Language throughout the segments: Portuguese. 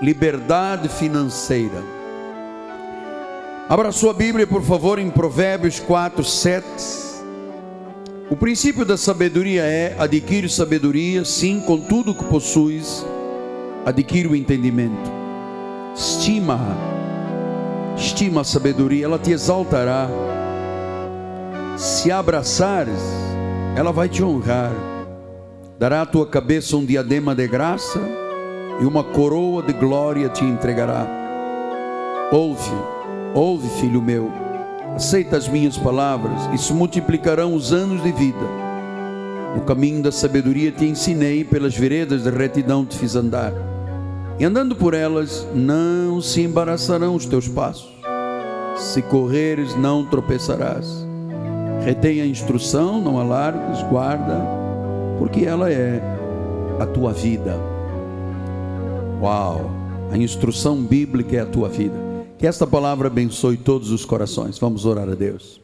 liberdade financeira. Abra sua Bíblia, por favor, em Provérbios 4, 7. O princípio da sabedoria é: adquire sabedoria, sim, com tudo que possuis, adquire o entendimento. Estima, estima a sabedoria, ela te exaltará. Se abraçares, ela vai te honrar. Dará à tua cabeça um diadema de graça e uma coroa de glória te entregará. Ouve, ouve, filho meu, aceita as minhas palavras e se multiplicarão os anos de vida. No caminho da sabedoria te ensinei, pelas veredas da retidão te fiz andar. E andando por elas, não se embaraçarão os teus passos. Se correres, não tropeçarás. Retenha a instrução, não alargues, guarda, porque ela é a tua vida. Uau! A instrução bíblica é a tua vida. Que esta palavra abençoe todos os corações. Vamos orar a Deus.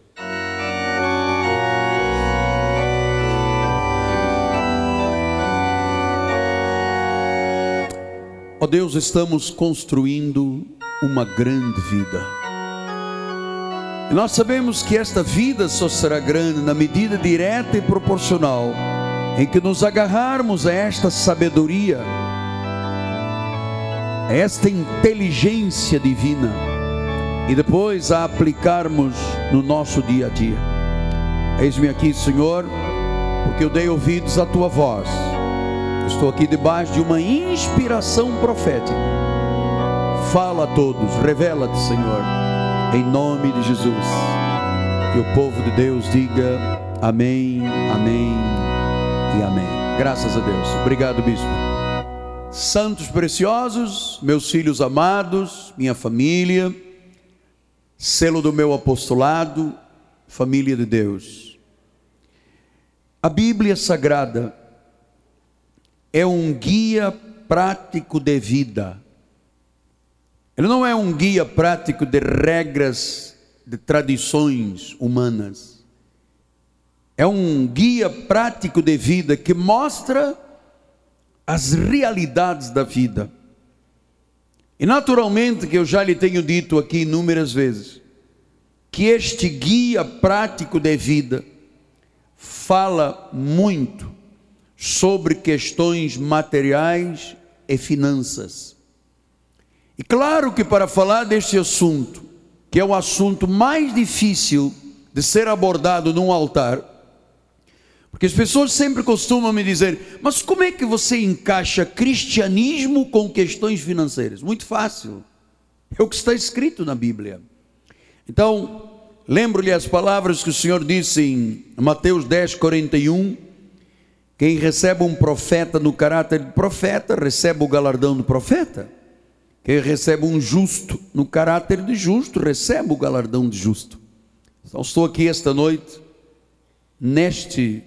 Ó oh Deus, estamos construindo uma grande vida. E nós sabemos que esta vida só será grande na medida direta e proporcional em que nos agarrarmos a esta sabedoria, esta inteligência divina e depois a aplicarmos no nosso dia a dia. Eis-me aqui, Senhor, porque eu dei ouvidos à tua voz Estou aqui debaixo de uma inspiração profética. Fala a todos, revela-te, Senhor, em nome de Jesus. Que o povo de Deus diga amém, amém e amém. Graças a Deus. Obrigado, bispo. Santos preciosos, meus filhos amados, minha família, selo do meu apostolado, família de Deus. A Bíblia Sagrada é um guia prático de vida. Ele não é um guia prático de regras, de tradições humanas. É um guia prático de vida que mostra as realidades da vida. E naturalmente, que eu já lhe tenho dito aqui inúmeras vezes, que este guia prático de vida fala muito sobre questões materiais e finanças. E claro que para falar deste assunto, que é o assunto mais difícil de ser abordado num altar, porque as pessoas sempre costumam me dizer: mas como é que você encaixa cristianismo com questões financeiras? Muito fácil, é o que está escrito na Bíblia. Então, lembro-lhe as palavras que o Senhor disse em Mateus 10, 41 quem recebe um profeta no caráter de profeta, recebe o galardão do profeta. Quem recebe um justo no caráter de justo, recebe o galardão de justo. Então, estou aqui esta noite, neste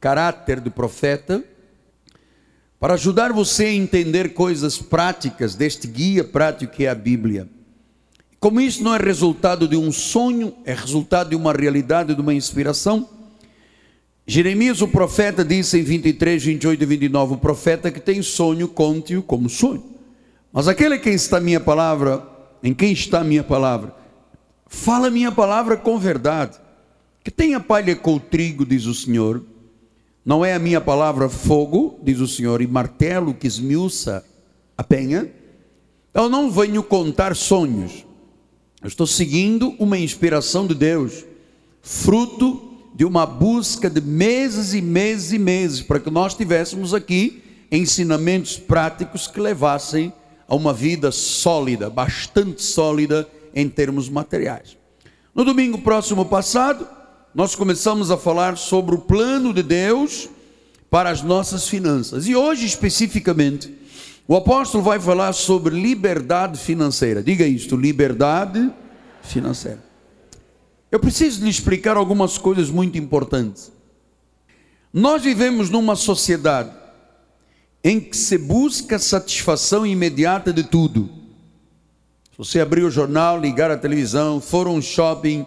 caráter de profeta, para ajudar você a entender coisas práticas deste guia prático que é a Bíblia. Como isso não é resultado de um sonho, é resultado de uma realidade, de uma inspiração Jeremias, o profeta, disse em 23, 28 e 29: O profeta que tem sonho, conte-o como sonho. Mas aquele que está a minha palavra, em quem está a minha palavra, fala minha palavra com verdade. Que tenha palha com o trigo, diz o Senhor. Não é a minha palavra fogo, diz o Senhor, e martelo que esmiuça a penha. Eu não venho contar sonhos. Eu estou seguindo uma inspiração de Deus, fruto de uma busca de meses e meses e meses para que nós tivéssemos aqui ensinamentos práticos que levassem a uma vida sólida, bastante sólida em termos materiais. No domingo próximo passado, nós começamos a falar sobre o plano de Deus para as nossas finanças. E hoje, especificamente, o apóstolo vai falar sobre liberdade financeira. Diga isto: liberdade financeira. Eu preciso lhe explicar algumas coisas muito importantes. Nós vivemos numa sociedade em que se busca satisfação imediata de tudo. Se você abrir o jornal, ligar a televisão, for um shopping,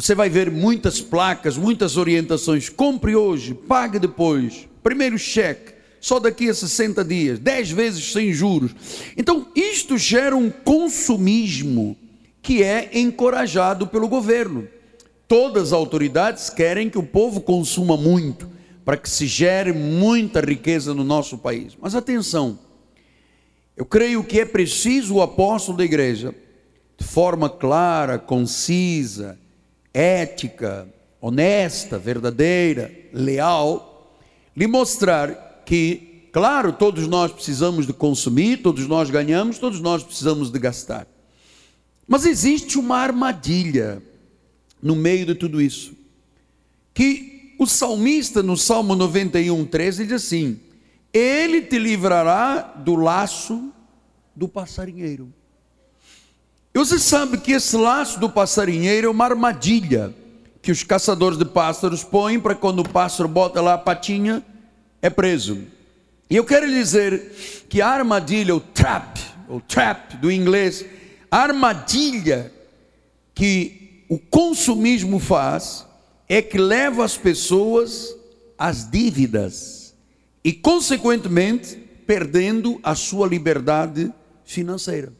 você vai ver muitas placas, muitas orientações. Compre hoje, pague depois. Primeiro cheque, só daqui a 60 dias, 10 vezes sem juros. Então, isto gera um consumismo que é encorajado pelo governo. Todas as autoridades querem que o povo consuma muito, para que se gere muita riqueza no nosso país. Mas atenção, eu creio que é preciso o apóstolo da igreja, de forma clara, concisa, ética, honesta, verdadeira, leal, lhe mostrar que, claro, todos nós precisamos de consumir, todos nós ganhamos, todos nós precisamos de gastar. Mas existe uma armadilha no meio de tudo isso. Que o salmista, no Salmo 91, 13, diz assim: Ele te livrará do laço do passarinheiro. E você sabe que esse laço do passarinheiro é uma armadilha que os caçadores de pássaros põem para quando o pássaro bota lá a patinha, é preso. E eu quero dizer que a armadilha, o trap, o trap do inglês, a armadilha que o consumismo faz é que leva as pessoas às dívidas e, consequentemente, perdendo a sua liberdade financeira.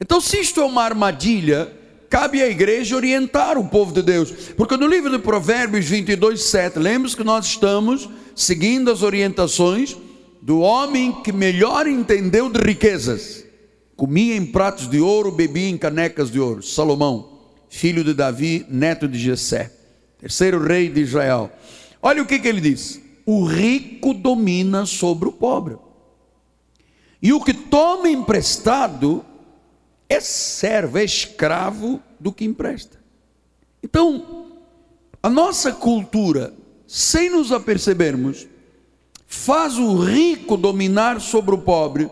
Então, se isto é uma armadilha, cabe à igreja orientar o povo de Deus, porque no livro de Provérbios 22, 7, lembre-se que nós estamos seguindo as orientações do homem que melhor entendeu de riquezas comia em pratos de ouro, bebia em canecas de ouro. Salomão, filho de Davi, neto de Jessé, terceiro rei de Israel. Olha o que, que ele diz: o rico domina sobre o pobre, e o que toma emprestado é servo, é escravo do que empresta. Então, a nossa cultura, sem nos apercebermos, faz o rico dominar sobre o pobre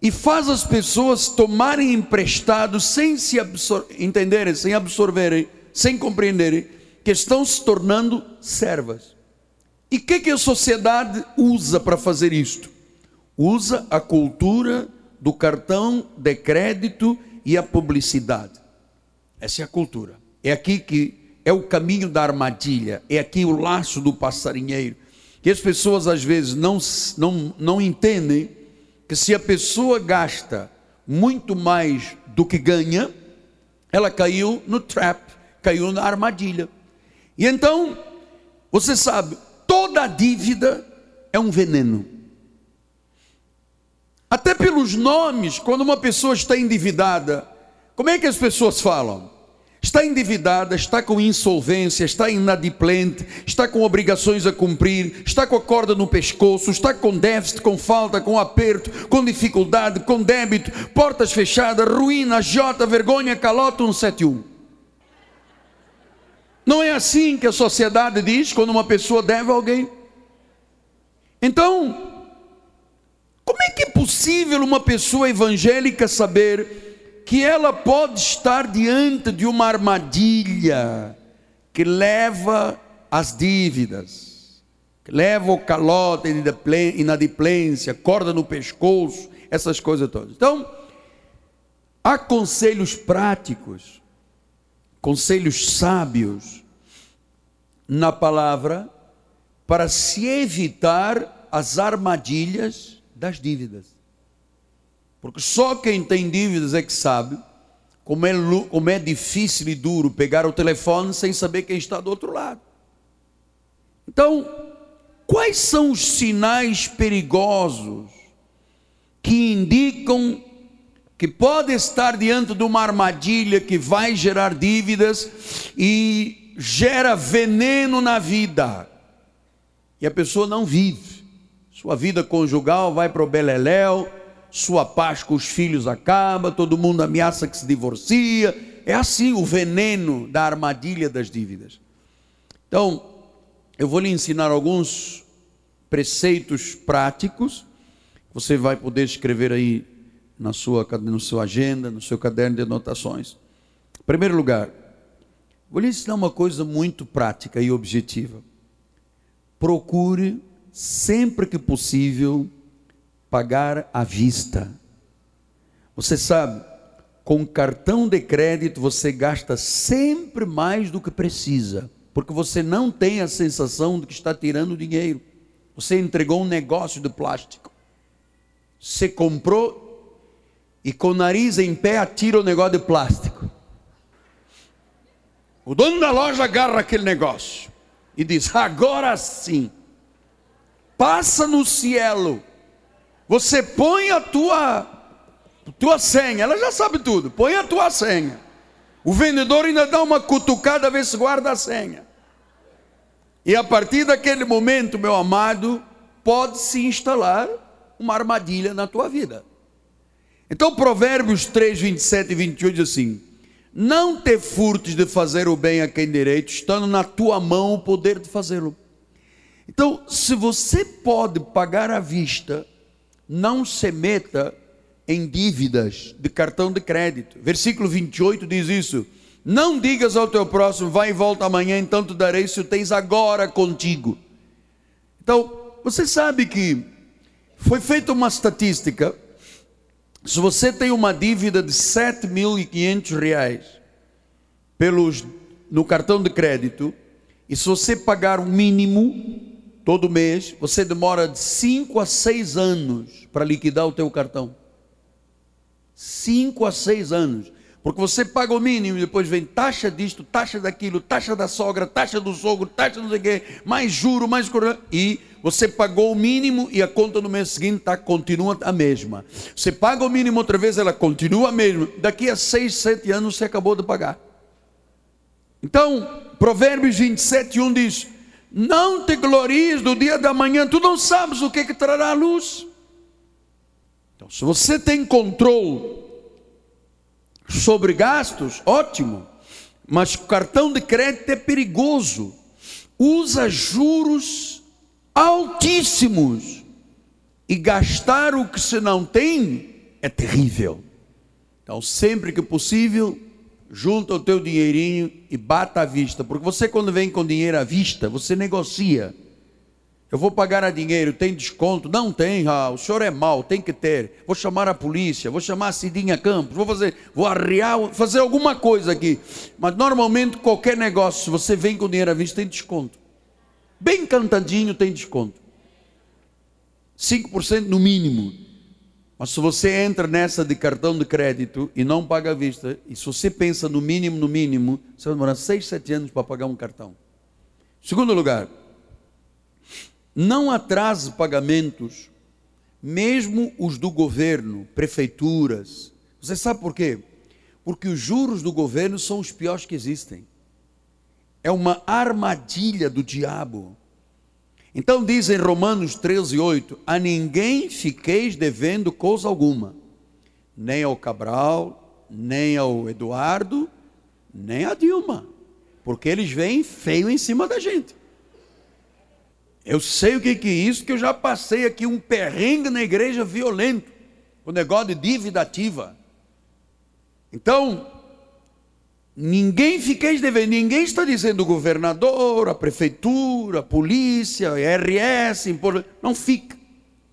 e faz as pessoas tomarem emprestado sem se entenderem, sem absorverem, sem compreenderem, que estão se tornando servas. E o que, que a sociedade usa para fazer isto? Usa a cultura do cartão de crédito e a publicidade. Essa é a cultura. É aqui que é o caminho da armadilha, é aqui o laço do passarinheiro. Que as pessoas às vezes não, não, não entendem que se a pessoa gasta muito mais do que ganha, ela caiu no trap, caiu na armadilha. E então, você sabe, toda dívida é um veneno. Até pelos nomes, quando uma pessoa está endividada, como é que as pessoas falam? está endividada, está com insolvência, está inadimplente, está com obrigações a cumprir, está com a corda no pescoço, está com déficit, com falta, com aperto, com dificuldade, com débito, portas fechadas, ruína, jota, vergonha, calota 171. Não é assim que a sociedade diz quando uma pessoa deve a alguém. Então, como é que é possível uma pessoa evangélica saber que ela pode estar diante de uma armadilha que leva às dívidas, que leva o calote, inadimplência, corda no pescoço, essas coisas todas. Então, há conselhos práticos, conselhos sábios na palavra para se evitar as armadilhas das dívidas. Porque só quem tem dívidas é que sabe como é, como é difícil e duro pegar o telefone sem saber quem está do outro lado. Então, quais são os sinais perigosos que indicam que pode estar diante de uma armadilha que vai gerar dívidas e gera veneno na vida? E a pessoa não vive. Sua vida conjugal vai para o beleléu, sua paz com os filhos acaba, todo mundo ameaça que se divorcia. É assim o veneno da armadilha das dívidas. Então, eu vou lhe ensinar alguns preceitos práticos. Você vai poder escrever aí na sua, na sua agenda, no seu caderno de anotações. Em primeiro lugar, vou lhe ensinar uma coisa muito prática e objetiva. Procure, sempre que possível, pagar à vista. Você sabe, com cartão de crédito você gasta sempre mais do que precisa, porque você não tem a sensação de que está tirando dinheiro. Você entregou um negócio de plástico. Você comprou e com o nariz em pé atira o negócio de plástico. O dono da loja agarra aquele negócio e diz: Agora sim, passa no cielo. Você põe a tua, tua senha, ela já sabe tudo. Põe a tua senha. O vendedor ainda dá uma cutucada, vê se guarda a senha. E a partir daquele momento, meu amado, pode se instalar uma armadilha na tua vida. Então, Provérbios 3, 27 e 28 diz assim: Não te furtes de fazer o bem a quem direito, estando na tua mão o poder de fazê-lo. Então, se você pode pagar à vista, não se meta em dívidas de cartão de crédito. Versículo 28 diz isso. Não digas ao teu próximo, vai e volta amanhã, então te darei se o tens agora contigo. Então, você sabe que foi feita uma estatística. Se você tem uma dívida de 7.500 reais pelos, no cartão de crédito, e se você pagar o mínimo todo mês, você demora de 5 a 6 anos para liquidar o teu cartão. 5 a 6 anos. Porque você paga o mínimo e depois vem taxa disto, taxa daquilo, taxa da sogra, taxa do sogro, taxa não sei o quê, mais juro, mais e você pagou o mínimo e a conta no mês seguinte tá, continua a mesma. Você paga o mínimo outra vez, ela continua a mesma. Daqui a seis, sete anos você acabou de pagar. Então, Provérbios 27, 1 diz: Não te glories do dia da manhã, tu não sabes o que, é que trará a luz. Então, se você tem controle sobre gastos, ótimo. Mas cartão de crédito é perigoso. Usa juros altíssimos. E gastar o que se não tem é terrível. Então, sempre que possível, junta o teu dinheirinho e bata à vista. Porque você, quando vem com dinheiro à vista, você negocia. Eu vou pagar a dinheiro, tem desconto? Não tem, ah, o senhor é mau, tem que ter. Vou chamar a polícia, vou chamar a Cidinha Campos, vou fazer, vou arriar, fazer alguma coisa aqui. Mas normalmente qualquer negócio, você vem com dinheiro à vista, tem desconto. Bem cantadinho tem desconto. 5% no mínimo. Mas se você entra nessa de cartão de crédito e não paga à vista, e se você pensa no mínimo, no mínimo, você vai demorar 6, 7 anos para pagar um cartão. Segundo lugar, não atrase pagamentos, mesmo os do governo, prefeituras. Você sabe por quê? Porque os juros do governo são os piores que existem. É uma armadilha do diabo. Então diz em Romanos 13, 8: A ninguém fiqueis devendo coisa alguma, nem ao Cabral, nem ao Eduardo, nem a Dilma, porque eles vêm feio em cima da gente. Eu sei o que é isso, que eu já passei aqui um perrengue na igreja violento, o negócio de dívida ativa. Então, ninguém fiqueis devendo, ninguém está dizendo governador, a prefeitura, a polícia, a RS, não fica,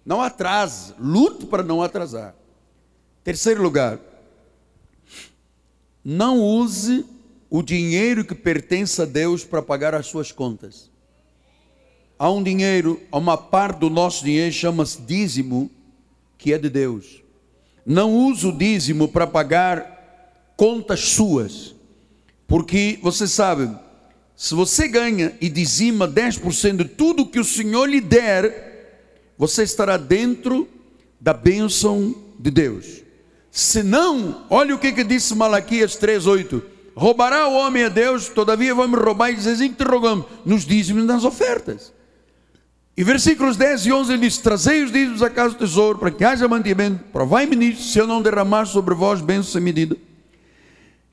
não atrase, lute para não atrasar. Terceiro lugar, não use o dinheiro que pertence a Deus para pagar as suas contas há um dinheiro, há uma parte do nosso dinheiro chama-se dízimo, que é de Deus. Não use o dízimo para pagar contas suas, porque você sabe, se você ganha e dizima 10% de tudo que o Senhor lhe der, você estará dentro da bênção de Deus. Se não, olha o que, que disse Malaquias 3,8: roubará o homem a Deus, todavia vamos roubar, e diz assim que te rogamos, nos dízimos nas ofertas. E versículos 10 e 11 ele diz: Trazei os dízimos à casa do tesouro, para que haja mantimento, provai-me nisto, se eu não derramar sobre vós bênçãos sem medida.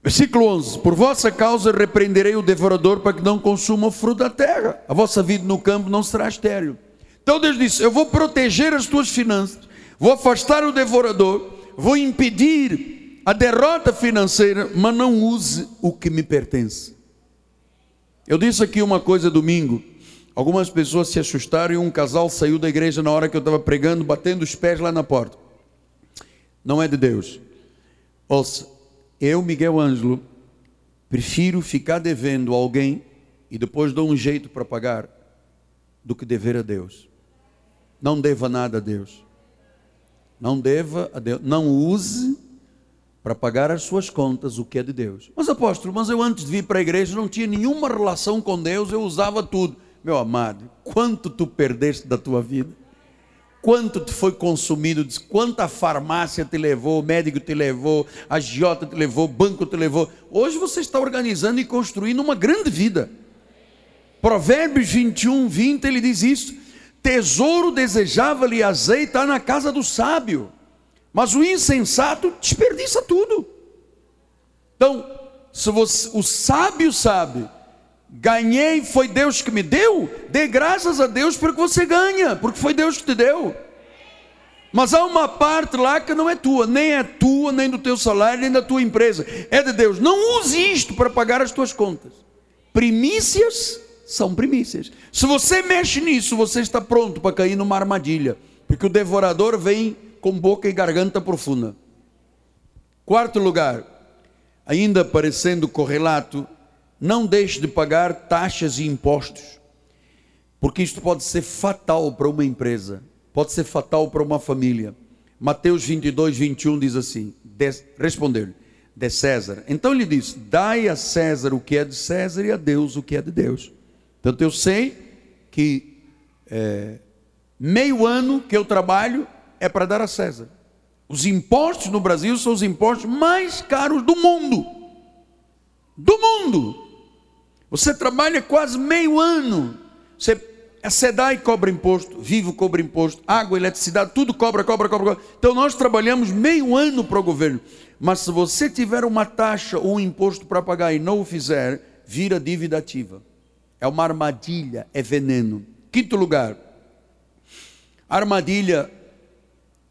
Versículo 11: Por vossa causa repreenderei o devorador, para que não consuma o fruto da terra. A vossa vida no campo não será estéril. Então Deus disse: Eu vou proteger as tuas finanças, vou afastar o devorador, vou impedir a derrota financeira, mas não use o que me pertence. Eu disse aqui uma coisa domingo. Algumas pessoas se assustaram e um casal saiu da igreja na hora que eu estava pregando, batendo os pés lá na porta. Não é de Deus. Ouça, eu, Miguel Ângelo, prefiro ficar devendo a alguém e depois dou um jeito para pagar do que dever a Deus. Não deva nada a Deus. Não deva a Deus. Não use para pagar as suas contas o que é de Deus. Mas apóstolo, mas eu antes de vir para a igreja não tinha nenhuma relação com Deus, eu usava tudo. Meu amado, quanto tu perdeste da tua vida? Quanto te foi consumido? Quanta farmácia te levou, médico te levou, a giota te levou, banco te levou. Hoje você está organizando e construindo uma grande vida. Provérbios 21, 20, ele diz isso: Tesouro desejava-lhe azeite na casa do sábio, mas o insensato desperdiça tudo. Então, se você, o sábio sabe, ganhei, foi Deus que me deu, dê graças a Deus porque você ganha, porque foi Deus que te deu. Mas há uma parte lá que não é tua, nem é tua, nem do teu salário, nem da tua empresa, é de Deus. Não use isto para pagar as tuas contas. Primícias são primícias. Se você mexe nisso, você está pronto para cair numa armadilha, porque o devorador vem com boca e garganta profunda. Quarto lugar, ainda parecendo correlato, não deixe de pagar taxas e impostos, porque isto pode ser fatal para uma empresa, pode ser fatal para uma família. Mateus 22, 21 diz assim: responder de César. Então ele diz: Dai a César o que é de César e a Deus o que é de Deus. Portanto, eu sei que é, meio ano que eu trabalho é para dar a César. Os impostos no Brasil são os impostos mais caros do mundo. Do mundo. Você trabalha quase meio ano. Você, a SEDAI cobra imposto, Vivo cobra imposto, água, eletricidade, tudo cobra, cobra, cobra, cobra. Então nós trabalhamos meio ano para o governo. Mas se você tiver uma taxa ou um imposto para pagar e não o fizer, vira dívida ativa. É uma armadilha, é veneno. Quinto lugar, a armadilha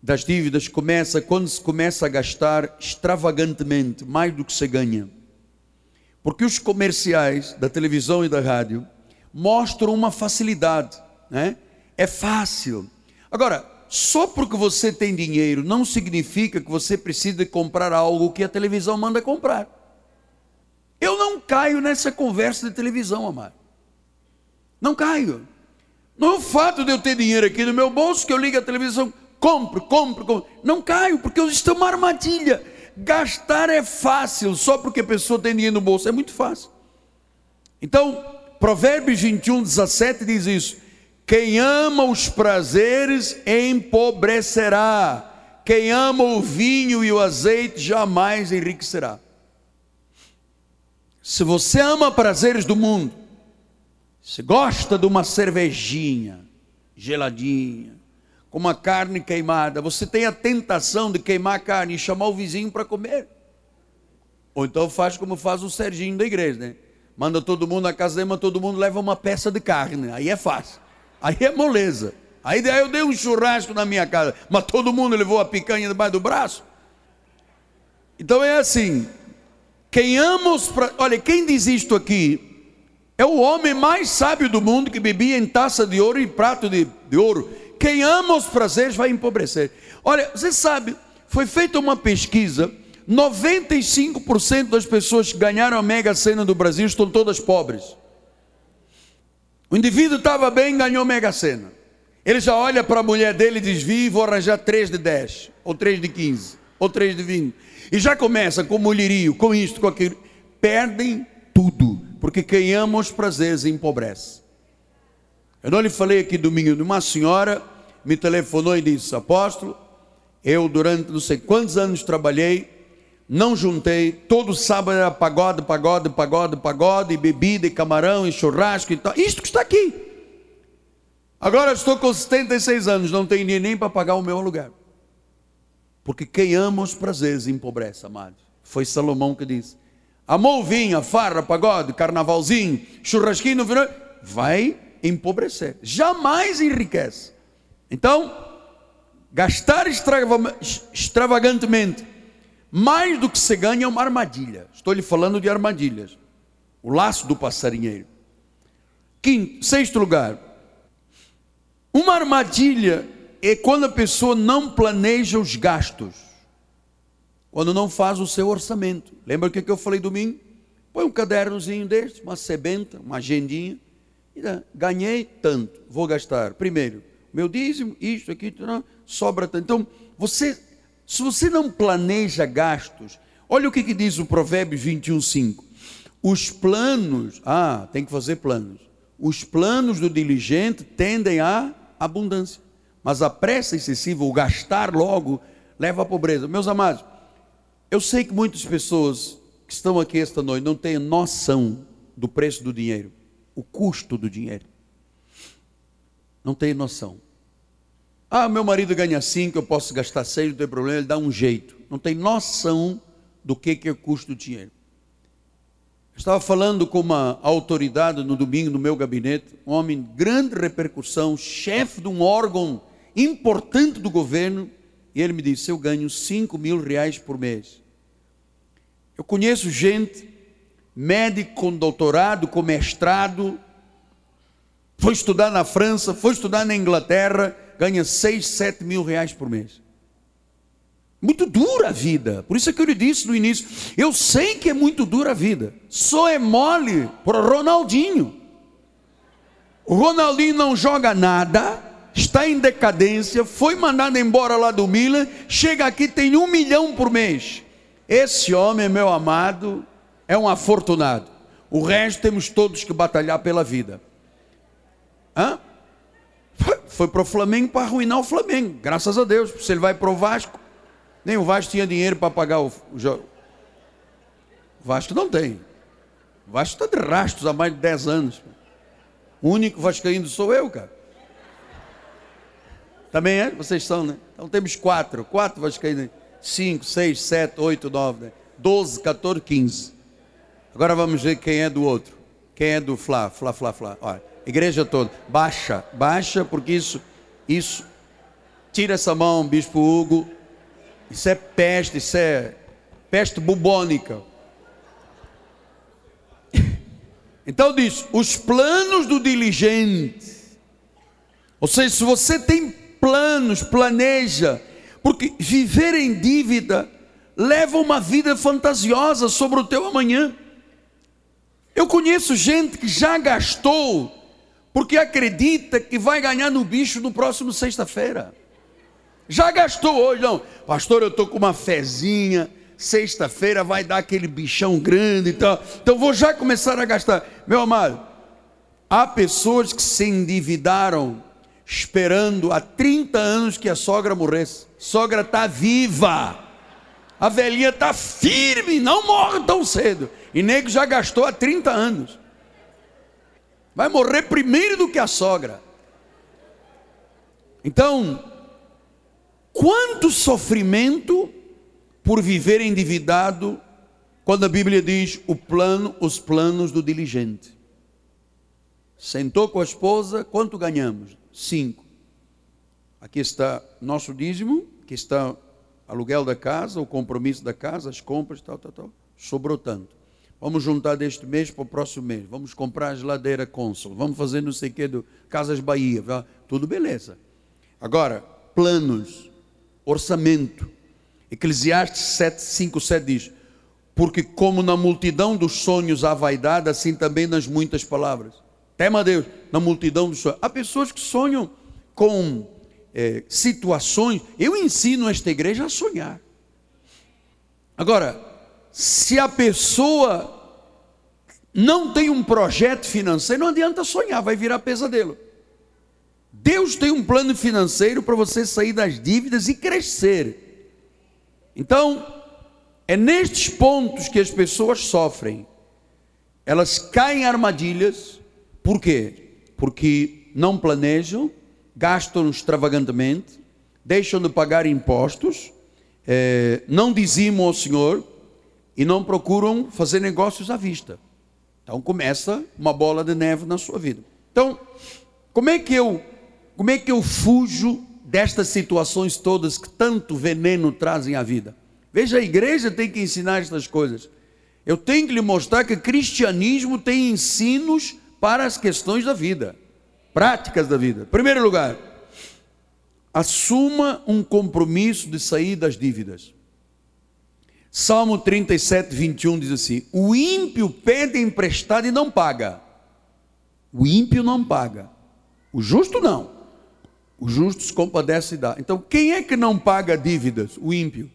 das dívidas começa quando se começa a gastar extravagantemente, mais do que se ganha. Porque os comerciais da televisão e da rádio mostram uma facilidade, né? É fácil. Agora, só porque você tem dinheiro não significa que você precisa comprar algo que a televisão manda comprar. Eu não caio nessa conversa de televisão, amado. Não caio. Não é o fato de eu ter dinheiro aqui no meu bolso que eu ligo a televisão, compro, compro, compro. Não caio, porque eu estou uma armadilha. Gastar é fácil, só porque a pessoa tem dinheiro no bolso, é muito fácil. Então, Provérbios 21, 17 diz isso: Quem ama os prazeres empobrecerá, quem ama o vinho e o azeite jamais enriquecerá. Se você ama prazeres do mundo, se gosta de uma cervejinha geladinha, uma carne queimada, você tem a tentação de queimar a carne e chamar o vizinho para comer. Ou então faz como faz o Serginho da igreja, né? Manda todo mundo na casa dele, mas todo mundo leva uma peça de carne. Aí é fácil. Aí é moleza. Aí eu dei um churrasco na minha casa, mas todo mundo levou a picanha debaixo do braço. Então é assim. Quem ama os. Pra... Olha, quem diz isto aqui é o homem mais sábio do mundo que bebia em taça de ouro e prato de, de ouro. Quem ama os prazeres vai empobrecer. Olha, você sabe, foi feita uma pesquisa, 95% das pessoas que ganharam a mega sena do Brasil estão todas pobres. O indivíduo estava bem, ganhou mega sena. Ele já olha para a mulher dele e diz: Vi, vou arranjar 3 de 10, ou 3 de 15, ou 3 de 20. E já começa com mulherio, com isto, com aquilo. Perdem tudo porque quem ama os prazeres empobrece. Eu não lhe falei aqui domingo de uma senhora me telefonou e disse: Apóstolo, eu durante não sei quantos anos trabalhei, não juntei, todo sábado era pagode, pagode, pagode, pagode, e bebida, e camarão, e churrasco e tal. Isto que está aqui. Agora estou com 76 anos, não tenho nem para pagar o meu aluguel. Porque quem ama os prazeres empobrece, amado. Foi Salomão que disse. Amou vinho, farra, pagode, carnavalzinho, churrasquinho no verão, vai empobrecer. Jamais enriquece. Então, gastar extravagantemente mais do que se ganha é uma armadilha. Estou lhe falando de armadilhas. O laço do passarinheiro. Quinto, sexto lugar. Uma armadilha é quando a pessoa não planeja os gastos quando não faz o seu orçamento. Lembra o que eu falei domingo? Põe um cadernozinho deste, uma sebenta, uma agendinha. Ganhei tanto, vou gastar. Primeiro, Meu dízimo, isto, aqui, sobra tanto. Então, você, se você não planeja gastos, olha o que, que diz o Provérbios 21, 5. Os planos, ah, tem que fazer planos. Os planos do diligente tendem à abundância, mas a pressa excessiva, o gastar logo, leva à pobreza. Meus amados, eu sei que muitas pessoas que estão aqui esta noite não têm noção do preço do dinheiro, o custo do dinheiro. Não têm noção. Ah, meu marido ganha cinco, eu posso gastar seis, não tem problema, ele dá um jeito. Não tem noção do que é o custo do dinheiro. Estava falando com uma autoridade no domingo no meu gabinete, um homem de grande repercussão, chefe de um órgão importante do governo, e ele me disse: Eu ganho 5 mil reais por mês. Eu conheço gente, médico com doutorado, com mestrado, foi estudar na França, foi estudar na Inglaterra, ganha 6, 7 mil reais por mês. Muito dura a vida. Por isso é que eu lhe disse no início: eu sei que é muito dura a vida. Só é mole para Ronaldinho. O Ronaldinho não joga nada, está em decadência, foi mandado embora lá do Milan, chega aqui tem um milhão por mês. Esse homem, meu amado, é um afortunado. O resto temos todos que batalhar pela vida. Hã? Foi para o Flamengo para arruinar o Flamengo, graças a Deus. Se ele vai para o Vasco, nem o Vasco tinha dinheiro para pagar o, jogo. O Vasco não tem. O Vasco está de rastros há mais de 10 anos. O único vascaíno sou eu, cara. Também é? Vocês são, né? Então temos quatro. Quatro vascaínos. Cinco, seis, sete, oito, nove, né? doze, 14, 15. Agora vamos ver quem é do outro. Quem é do Flá, Flá, Flá, Flá. Olha, igreja toda. Baixa, baixa, porque isso, isso. Tira essa mão, Bispo Hugo. Isso é peste, isso é peste bubônica. Então diz: os planos do diligente. Ou seja, se você tem planos, planeja, porque viver em dívida leva uma vida fantasiosa sobre o teu amanhã. Eu conheço gente que já gastou porque acredita que vai ganhar no bicho no próximo sexta-feira. Já gastou hoje, não. Pastor, eu estou com uma fezinha. Sexta-feira vai dar aquele bichão grande e tal. Então vou já começar a gastar. Meu amado, há pessoas que se endividaram esperando há 30 anos que a sogra morresse. Sogra está viva. A velhinha está firme, não morre tão cedo. E nego já gastou há 30 anos. Vai morrer primeiro do que a sogra. Então, Quanto sofrimento por viver endividado, quando a Bíblia diz o plano, os planos do diligente. Sentou com a esposa, quanto ganhamos? Cinco. Aqui está nosso dízimo, aqui está aluguel da casa, o compromisso da casa, as compras, tal, tal, tal. Sobrou tanto. Vamos juntar deste mês para o próximo mês. Vamos comprar a geladeira Consul. Vamos fazer não sei o que do Casas Bahia. Tudo beleza. Agora, planos orçamento. Eclesiastes 7, 5, 7 diz: Porque como na multidão dos sonhos há vaidade, assim também nas muitas palavras. Tema a Deus, na multidão dos sonhos. Há pessoas que sonham com é, situações. Eu ensino esta igreja a sonhar. Agora, se a pessoa não tem um projeto financeiro, não adianta sonhar, vai virar pesadelo. Deus tem um plano financeiro para você sair das dívidas e crescer. Então, é nestes pontos que as pessoas sofrem. Elas caem em armadilhas. Por quê? Porque não planejam, gastam extravagantemente, deixam de pagar impostos, é, não dizimam ao Senhor e não procuram fazer negócios à vista. Então começa uma bola de neve na sua vida. Então, como é que eu como é que eu fujo destas situações todas que tanto veneno trazem à vida? Veja, a igreja tem que ensinar estas coisas. Eu tenho que lhe mostrar que cristianismo tem ensinos para as questões da vida, práticas da vida. Primeiro lugar, assuma um compromisso de sair das dívidas. Salmo 37, 21 diz assim: O ímpio pede emprestado e não paga. O ímpio não paga. O justo não. O justo se compadece e dá. Então, quem é que não paga dívidas? O ímpio.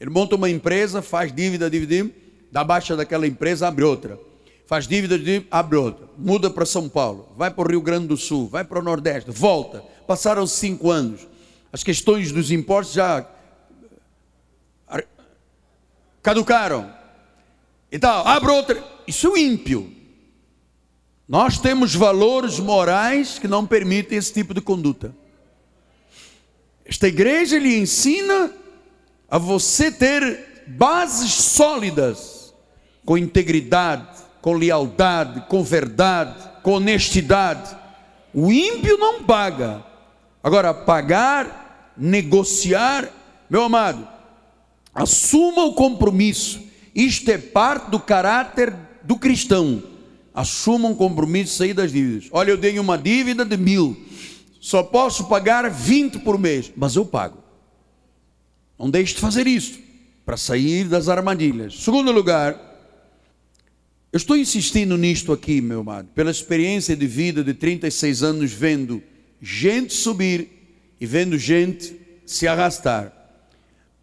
Ele monta uma empresa, faz dívida, dívida, dá baixa daquela empresa, abre outra. Faz dívida, abre outra. Muda para São Paulo, vai para o Rio Grande do Sul, vai para o Nordeste, volta. Passaram cinco anos. As questões dos impostos já caducaram. Então, abre outra. Isso é ímpio. Nós temos valores morais que não permitem esse tipo de conduta. Esta igreja lhe ensina a você ter bases sólidas, com integridade, com lealdade, com verdade, com honestidade. O ímpio não paga. Agora, pagar, negociar, meu amado, assuma o compromisso. Isto é parte do caráter do cristão assuma um compromisso e sair das dívidas. Olha, eu dei uma dívida de mil, só posso pagar 20 por mês, mas eu pago. Não deixe de fazer isso para sair das armadilhas. Segundo lugar, eu estou insistindo nisto aqui, meu amado, pela experiência de vida de 36 anos, vendo gente subir e vendo gente se arrastar.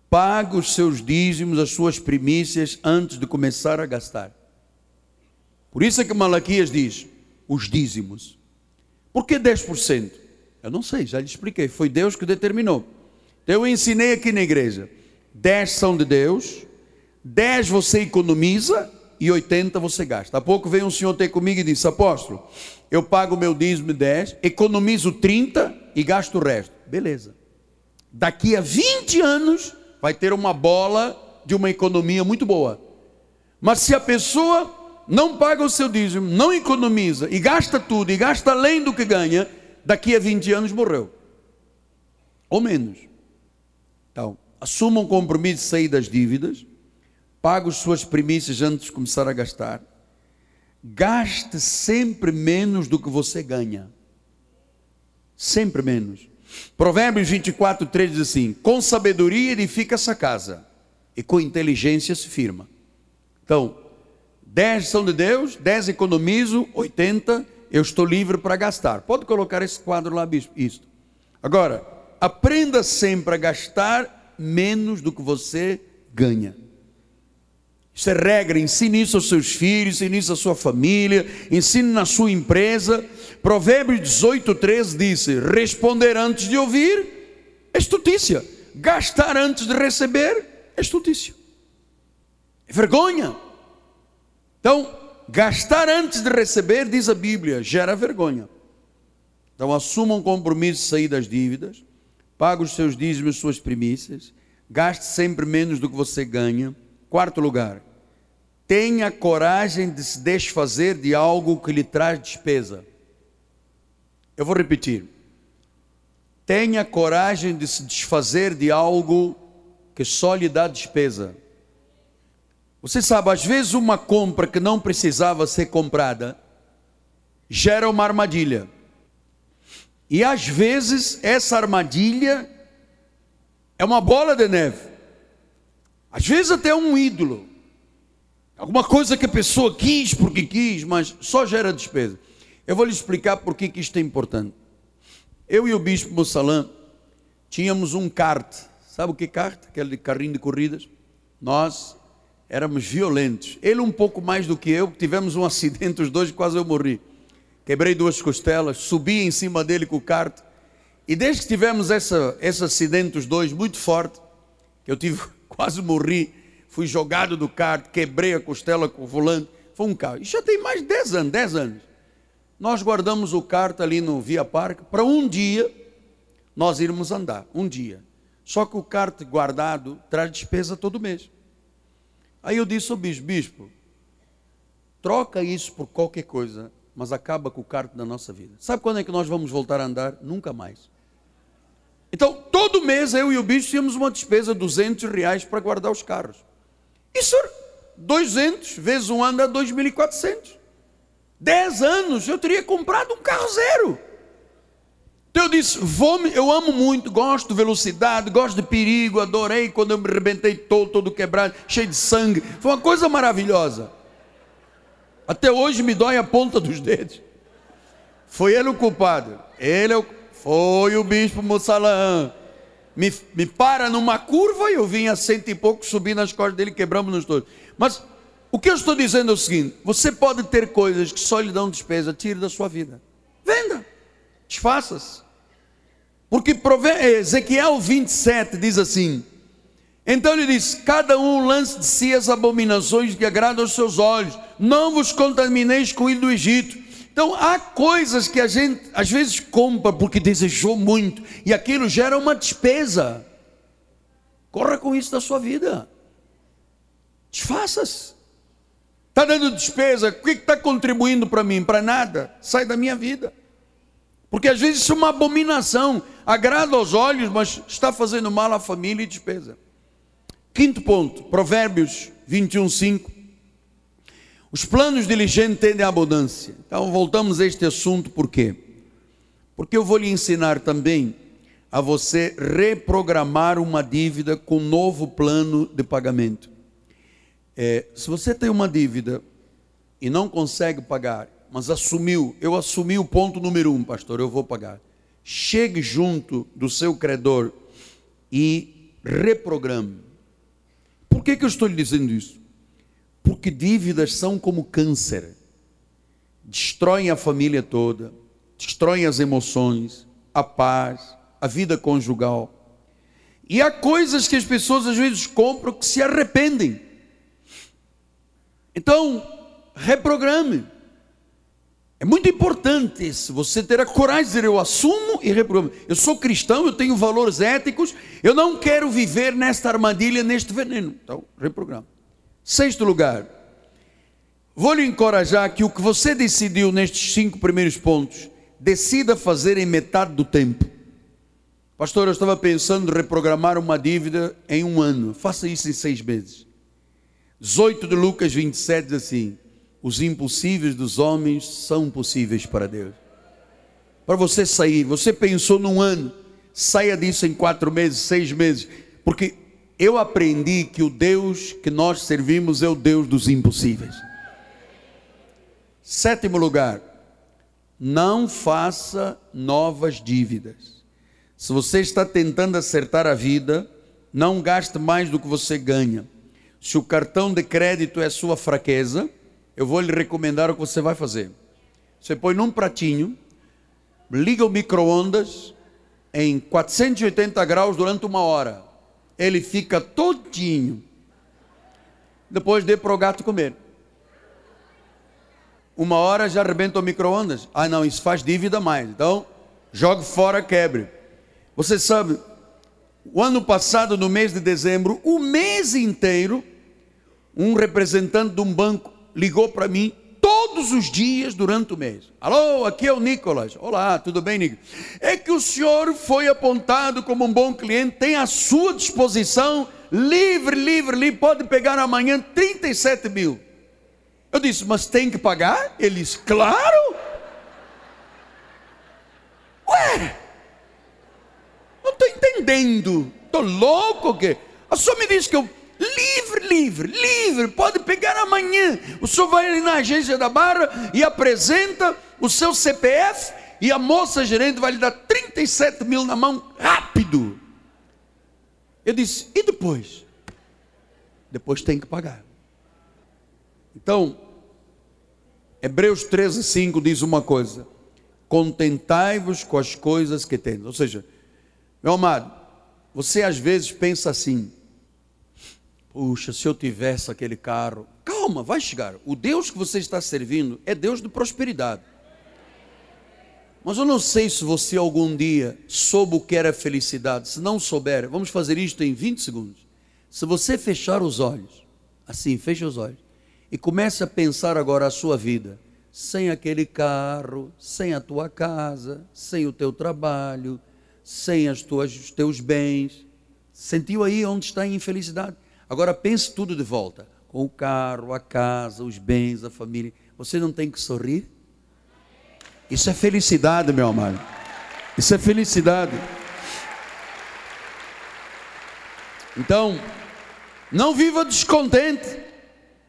Pague os seus dízimos, as suas primícias antes de começar a gastar. Por isso é que Malaquias diz: os dízimos. Por que 10%? Eu não sei, já lhe expliquei. Foi Deus que determinou. Então eu ensinei aqui na igreja: 10 são de Deus, 10 você economiza e 80 você gasta. Há pouco veio um senhor ter comigo e disse: Apóstolo, eu pago meu dízimo 10, economizo 30 e gasto o resto. Beleza. Daqui a 20 anos vai ter uma bola de uma economia muito boa. Mas se a pessoa não paga o seu dízimo, não economiza e gasta tudo e gasta além do que ganha, daqui a 20 anos morreu. Ou menos. Então, assuma um compromisso de sair das dívidas, pague as suas primícias antes de começar a gastar. Gaste sempre menos do que você ganha. Sempre menos. Provérbios 24, 3 diz assim: Com sabedoria edifica essa casa, e com inteligência se firma. Então, 10 são de Deus, 10 economizo, 80 eu estou livre para gastar. Pode colocar esse quadro lá, bispo? Agora, aprenda sempre a gastar menos do que você ganha. Isso é regra, ensine isso aos seus filhos, ensine isso à sua família, ensine na sua empresa. Provérbios 18, 13 diz: responder antes de ouvir é estutícia, gastar antes de receber é estutícia, é vergonha. Então, gastar antes de receber, diz a Bíblia, gera vergonha. Então, assuma um compromisso de sair das dívidas, pague os seus dízimos, suas primícias, gaste sempre menos do que você ganha. Quarto lugar, tenha coragem de se desfazer de algo que lhe traz despesa. Eu vou repetir. Tenha coragem de se desfazer de algo que só lhe dá despesa. Você sabe, às vezes uma compra que não precisava ser comprada gera uma armadilha. E às vezes essa armadilha é uma bola de neve. Às vezes até um ídolo. Alguma coisa que a pessoa quis porque quis, mas só gera despesa. Eu vou lhe explicar por que isto é importante. Eu e o bispo Mussalã tínhamos um kart. Sabe o que é kart? Aquele carrinho de corridas. Nós éramos violentos. Ele um pouco mais do que eu, tivemos um acidente, os dois quase eu morri. Quebrei duas costelas, subi em cima dele com o kart. E desde que tivemos essa, esse acidente, os dois, muito forte, que eu tive, quase morri, fui jogado do kart, quebrei a costela com o volante, foi um carro. Isso já tem mais de 10 anos, 10 anos. Nós guardamos o kart ali no Via Parque para um dia nós irmos andar, um dia. Só que o kart guardado traz despesa todo mês. Aí eu disse ao bispo, bispo, troca isso por qualquer coisa, mas acaba com o carro da nossa vida. Sabe quando é que nós vamos voltar a andar? Nunca mais. Então, todo mês eu e o bispo tínhamos uma despesa de 200 reais para guardar os carros. Isso, 200 vezes um ano é 2.400. 10 anos eu teria comprado um carro zero. Então eu disse, vou, eu amo muito, gosto de velocidade, gosto de perigo, adorei quando eu me arrebentei todo, todo quebrado, cheio de sangue. Foi uma coisa maravilhosa. Até hoje me dói a ponta dos dedos. Foi ele o culpado. Ele é Foi o bispo Mussalã. Me, me para numa curva e eu vim a cento e pouco, subi nas costas dele, quebramos nos dois. Mas o que eu estou dizendo é o seguinte: você pode ter coisas que só lhe dão despesa, tire da sua vida. Venda, desfaça-se. Porque Ezequiel 27 diz assim: então ele diz: Cada um lance de si as abominações que agradam aos seus olhos, não vos contamineis com o do Egito. Então há coisas que a gente às vezes compra porque desejou muito, e aquilo gera uma despesa. Corra com isso da sua vida. Desfaça-se. Está dando despesa, o que está contribuindo para mim? Para nada. Sai da minha vida. Porque às vezes isso é uma abominação, agrada aos olhos, mas está fazendo mal à família e despesa. Quinto ponto, Provérbios 21, 5. Os planos diligentes tendem à abundância. Então voltamos a este assunto, por quê? Porque eu vou lhe ensinar também a você reprogramar uma dívida com um novo plano de pagamento. É, se você tem uma dívida e não consegue pagar, mas assumiu, eu assumi o ponto número um, pastor, eu vou pagar. Chegue junto do seu credor e reprograme por que, que eu estou lhe dizendo isso? Porque dívidas são como câncer, destroem a família toda, destroem as emoções, a paz, a vida conjugal. E há coisas que as pessoas às vezes compram que se arrependem. Então, reprograme. É muito importante isso, você ter a coragem de dizer: Eu assumo e reprogramo. Eu sou cristão, eu tenho valores éticos, eu não quero viver nesta armadilha, neste veneno. Então, reprograma. Sexto lugar, vou lhe encorajar que o que você decidiu nestes cinco primeiros pontos, decida fazer em metade do tempo. Pastor, eu estava pensando em reprogramar uma dívida em um ano. Faça isso em seis meses. 18 de Lucas 27 diz assim: os impossíveis dos homens são possíveis para Deus. Para você sair, você pensou num ano, saia disso em quatro meses, seis meses, porque eu aprendi que o Deus que nós servimos é o Deus dos impossíveis. Sétimo lugar, não faça novas dívidas. Se você está tentando acertar a vida, não gaste mais do que você ganha. Se o cartão de crédito é sua fraqueza, eu vou lhe recomendar o que você vai fazer. Você põe num pratinho, liga o micro-ondas em 480 graus durante uma hora. Ele fica todinho. Depois dê para o gato comer. Uma hora já arrebenta o micro-ondas. Ah, não, isso faz dívida mais. Então, jogue fora, quebre. Você sabe, o ano passado, no mês de dezembro, o mês inteiro, um representante de um banco ligou para mim todos os dias durante o mês. Alô, aqui é o Nicolas. Olá, tudo bem, Nicolas? É que o senhor foi apontado como um bom cliente, tem à sua disposição, livre, livre, livre, pode pegar amanhã 37 mil. Eu disse, mas tem que pagar? Ele disse, claro. Ué, não estou entendendo. Estou louco o quê? A senhora me disse que eu Livre, livre, livre, pode pegar amanhã. O senhor vai ali na agência da barra e apresenta o seu CPF e a moça gerente vai lhe dar 37 mil na mão, rápido. Eu disse, e depois? Depois tem que pagar. Então, Hebreus 13, 5 diz uma coisa: contentai-vos com as coisas que tens. Ou seja, meu amado, você às vezes pensa assim, Puxa, se eu tivesse aquele carro. Calma, vai chegar. O Deus que você está servindo é Deus de prosperidade. Mas eu não sei se você algum dia soube o que era felicidade. Se não souber, vamos fazer isto em 20 segundos. Se você fechar os olhos, assim, fecha os olhos, e comece a pensar agora a sua vida, sem aquele carro, sem a tua casa, sem o teu trabalho, sem as tuas, os teus bens. Sentiu aí onde está a infelicidade? Agora pense tudo de volta: com o carro, a casa, os bens, a família. Você não tem que sorrir? Isso é felicidade, meu amado. Isso é felicidade. Então, não viva descontente.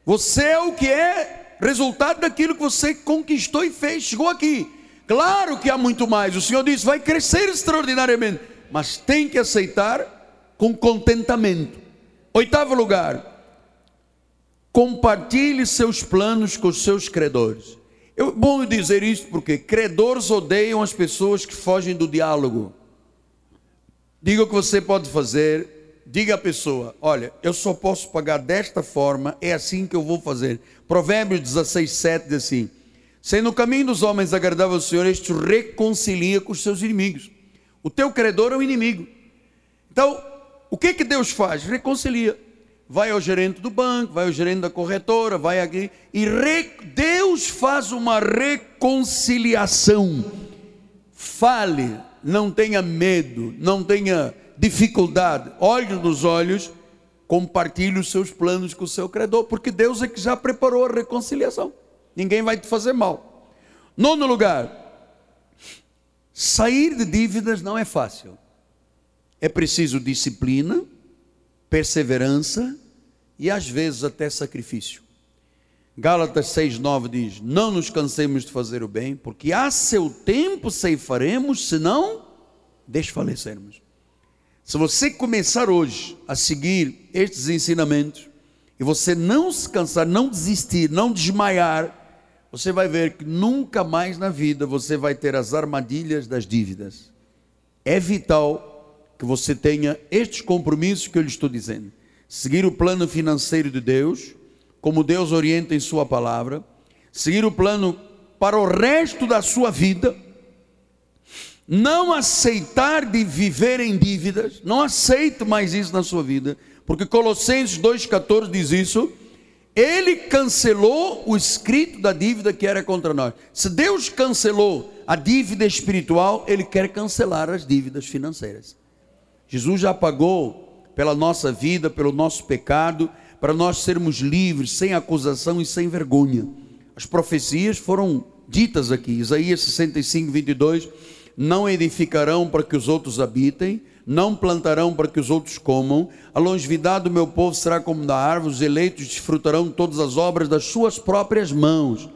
Você é o que é resultado daquilo que você conquistou e fez. Chegou aqui. Claro que há muito mais. O Senhor diz: vai crescer extraordinariamente, mas tem que aceitar com contentamento. Oitavo lugar, compartilhe seus planos com os seus credores. É bom dizer isso porque credores odeiam as pessoas que fogem do diálogo. Diga o que você pode fazer, diga à pessoa: olha, eu só posso pagar desta forma, é assim que eu vou fazer. Provérbios 16, 7 diz assim: Sendo o caminho dos homens agradável ao Senhor, este reconcilia com os seus inimigos. O teu credor é o inimigo. Então, o que que Deus faz? Reconcilia vai ao gerente do banco, vai ao gerente da corretora, vai aqui e re... Deus faz uma reconciliação. Fale, não tenha medo, não tenha dificuldade. Olhe nos olhos, compartilhe os seus planos com o seu credor, porque Deus é que já preparou a reconciliação. Ninguém vai te fazer mal. Nono lugar, sair de dívidas não é fácil. É preciso disciplina, perseverança e às vezes até sacrifício. Gálatas 6,9 diz: Não nos cansemos de fazer o bem, porque a seu tempo ceifaremos, se não desfalecermos. Se você começar hoje a seguir estes ensinamentos, e você não se cansar, não desistir, não desmaiar, você vai ver que nunca mais na vida você vai ter as armadilhas das dívidas. É vital que você tenha estes compromissos que eu lhe estou dizendo seguir o plano financeiro de Deus, como Deus orienta em Sua palavra, seguir o plano para o resto da sua vida, não aceitar de viver em dívidas, não aceito mais isso na sua vida, porque Colossenses 2,14 diz isso. Ele cancelou o escrito da dívida que era contra nós. Se Deus cancelou a dívida espiritual, Ele quer cancelar as dívidas financeiras. Jesus já pagou pela nossa vida, pelo nosso pecado, para nós sermos livres, sem acusação e sem vergonha. As profecias foram ditas aqui, Isaías 65, 22. Não edificarão para que os outros habitem, não plantarão para que os outros comam. A longevidade do meu povo será como da árvore, os eleitos desfrutarão todas as obras das suas próprias mãos.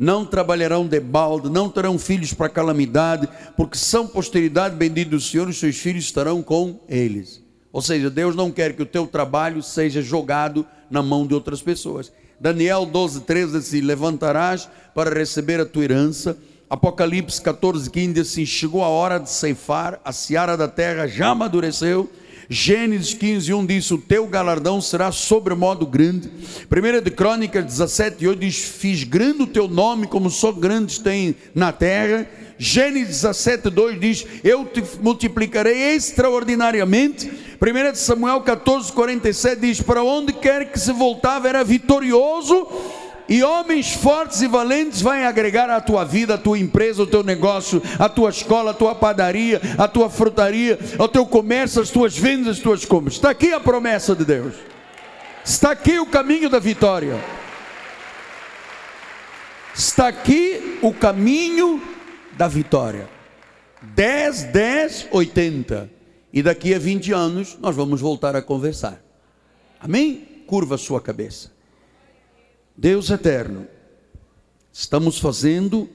Não trabalharão de balde, não terão filhos para calamidade, porque são posteridade bendita do Senhor, os seus filhos estarão com eles. Ou seja, Deus não quer que o teu trabalho seja jogado na mão de outras pessoas. Daniel 12, 13 diz assim: Levantarás para receber a tua herança. Apocalipse 14, 15 diz assim: Chegou a hora de ceifar, a seara da terra já amadureceu. Gênesis 15, 1 diz: O teu galardão será sobremodo grande. 1 de Crônicas 17, 8 diz: Fiz grande o teu nome, como só grandes tem na terra. Gênesis 17, 2 diz: Eu te multiplicarei extraordinariamente. 1 Samuel 14, 47 diz: Para onde quer que se voltava era vitorioso, e homens fortes e valentes vai agregar à tua vida, à tua empresa, ao teu negócio, à tua escola, à tua padaria, à tua frutaria, ao teu comércio, às tuas vendas, às tuas compras. Está aqui a promessa de Deus. Está aqui o caminho da vitória. Está aqui o caminho da vitória. 10, 10, 80. E daqui a 20 anos nós vamos voltar a conversar. Amém? Curva a sua cabeça. Deus eterno, estamos fazendo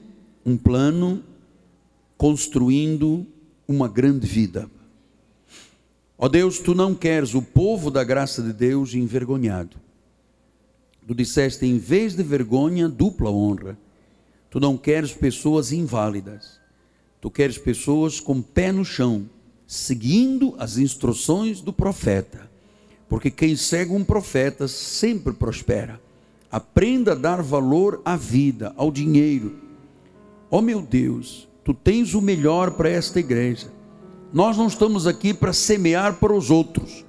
um plano, construindo uma grande vida. Ó Deus, tu não queres o povo da graça de Deus envergonhado. Tu disseste, em vez de vergonha, dupla honra. Tu não queres pessoas inválidas. Tu queres pessoas com pé no chão, seguindo as instruções do profeta. Porque quem segue um profeta sempre prospera. Aprenda a dar valor à vida, ao dinheiro. Oh meu Deus, tu tens o melhor para esta igreja. Nós não estamos aqui para semear para os outros.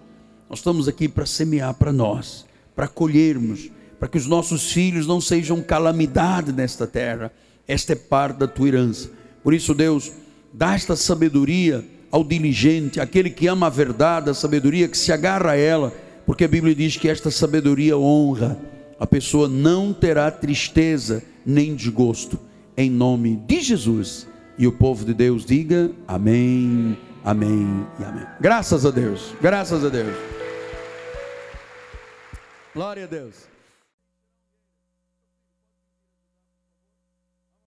Nós estamos aqui para semear para nós, para colhermos, para que os nossos filhos não sejam calamidade nesta terra. Esta é parte da tua herança. Por isso, Deus, dá esta sabedoria ao diligente, aquele que ama a verdade, a sabedoria que se agarra a ela, porque a Bíblia diz que esta sabedoria honra. A pessoa não terá tristeza nem desgosto, em nome de Jesus. E o povo de Deus diga amém, amém e amém. Graças a Deus, graças a Deus. Glória a Deus.